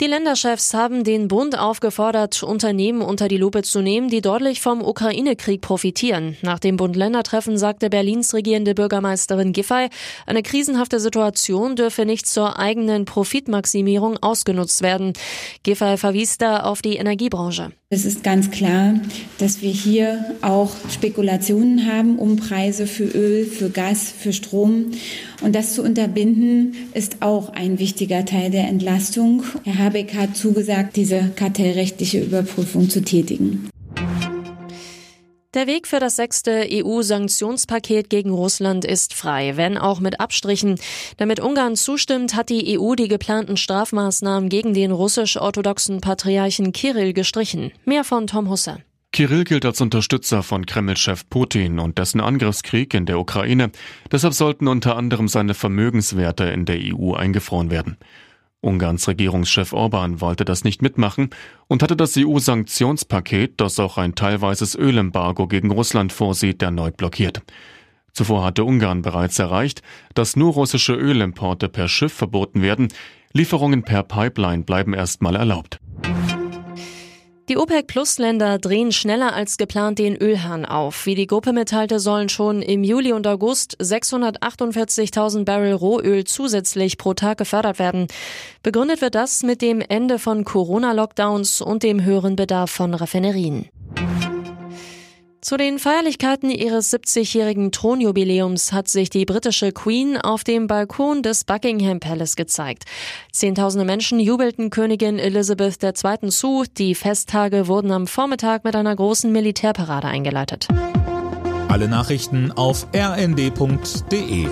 Die Länderchefs haben den Bund aufgefordert, Unternehmen unter die Lupe zu nehmen, die deutlich vom Ukraine-Krieg profitieren. Nach dem Bund-Länder-Treffen sagte Berlins regierende Bürgermeisterin Giffey, eine krisenhafte Situation dürfe nicht zur eigenen Profitmaximierung ausgenutzt werden. Giffey verwies da auf die Energiebranche. Es ist ganz klar, dass wir hier auch Spekulationen haben um Preise für Öl, für Gas, für Strom. Und das zu unterbinden, ist auch ein wichtiger Teil der Entlastung. Herr Habeck hat zugesagt, diese kartellrechtliche Überprüfung zu tätigen. Der Weg für das sechste EU-Sanktionspaket gegen Russland ist frei, wenn auch mit Abstrichen. Damit Ungarn zustimmt, hat die EU die geplanten Strafmaßnahmen gegen den russisch-orthodoxen Patriarchen Kirill gestrichen. Mehr von Tom Husse. Kirill gilt als Unterstützer von Kreml-Chef Putin und dessen Angriffskrieg in der Ukraine. Deshalb sollten unter anderem seine Vermögenswerte in der EU eingefroren werden. Ungarns Regierungschef Orban wollte das nicht mitmachen und hatte das EU-Sanktionspaket, das auch ein teilweises Ölembargo gegen Russland vorsieht, erneut blockiert. Zuvor hatte Ungarn bereits erreicht, dass nur russische Ölimporte per Schiff verboten werden, Lieferungen per Pipeline bleiben erstmal erlaubt. Die OPEC-Plus-Länder drehen schneller als geplant den Ölhahn auf. Wie die Gruppe mitteilte, sollen schon im Juli und August 648.000 Barrel Rohöl zusätzlich pro Tag gefördert werden. Begründet wird das mit dem Ende von Corona-Lockdowns und dem höheren Bedarf von Raffinerien. Zu den Feierlichkeiten ihres 70-jährigen Thronjubiläums hat sich die britische Queen auf dem Balkon des Buckingham Palace gezeigt. Zehntausende Menschen jubelten Königin Elizabeth II. zu. Die Festtage wurden am Vormittag mit einer großen Militärparade eingeleitet. Alle Nachrichten auf rnd.de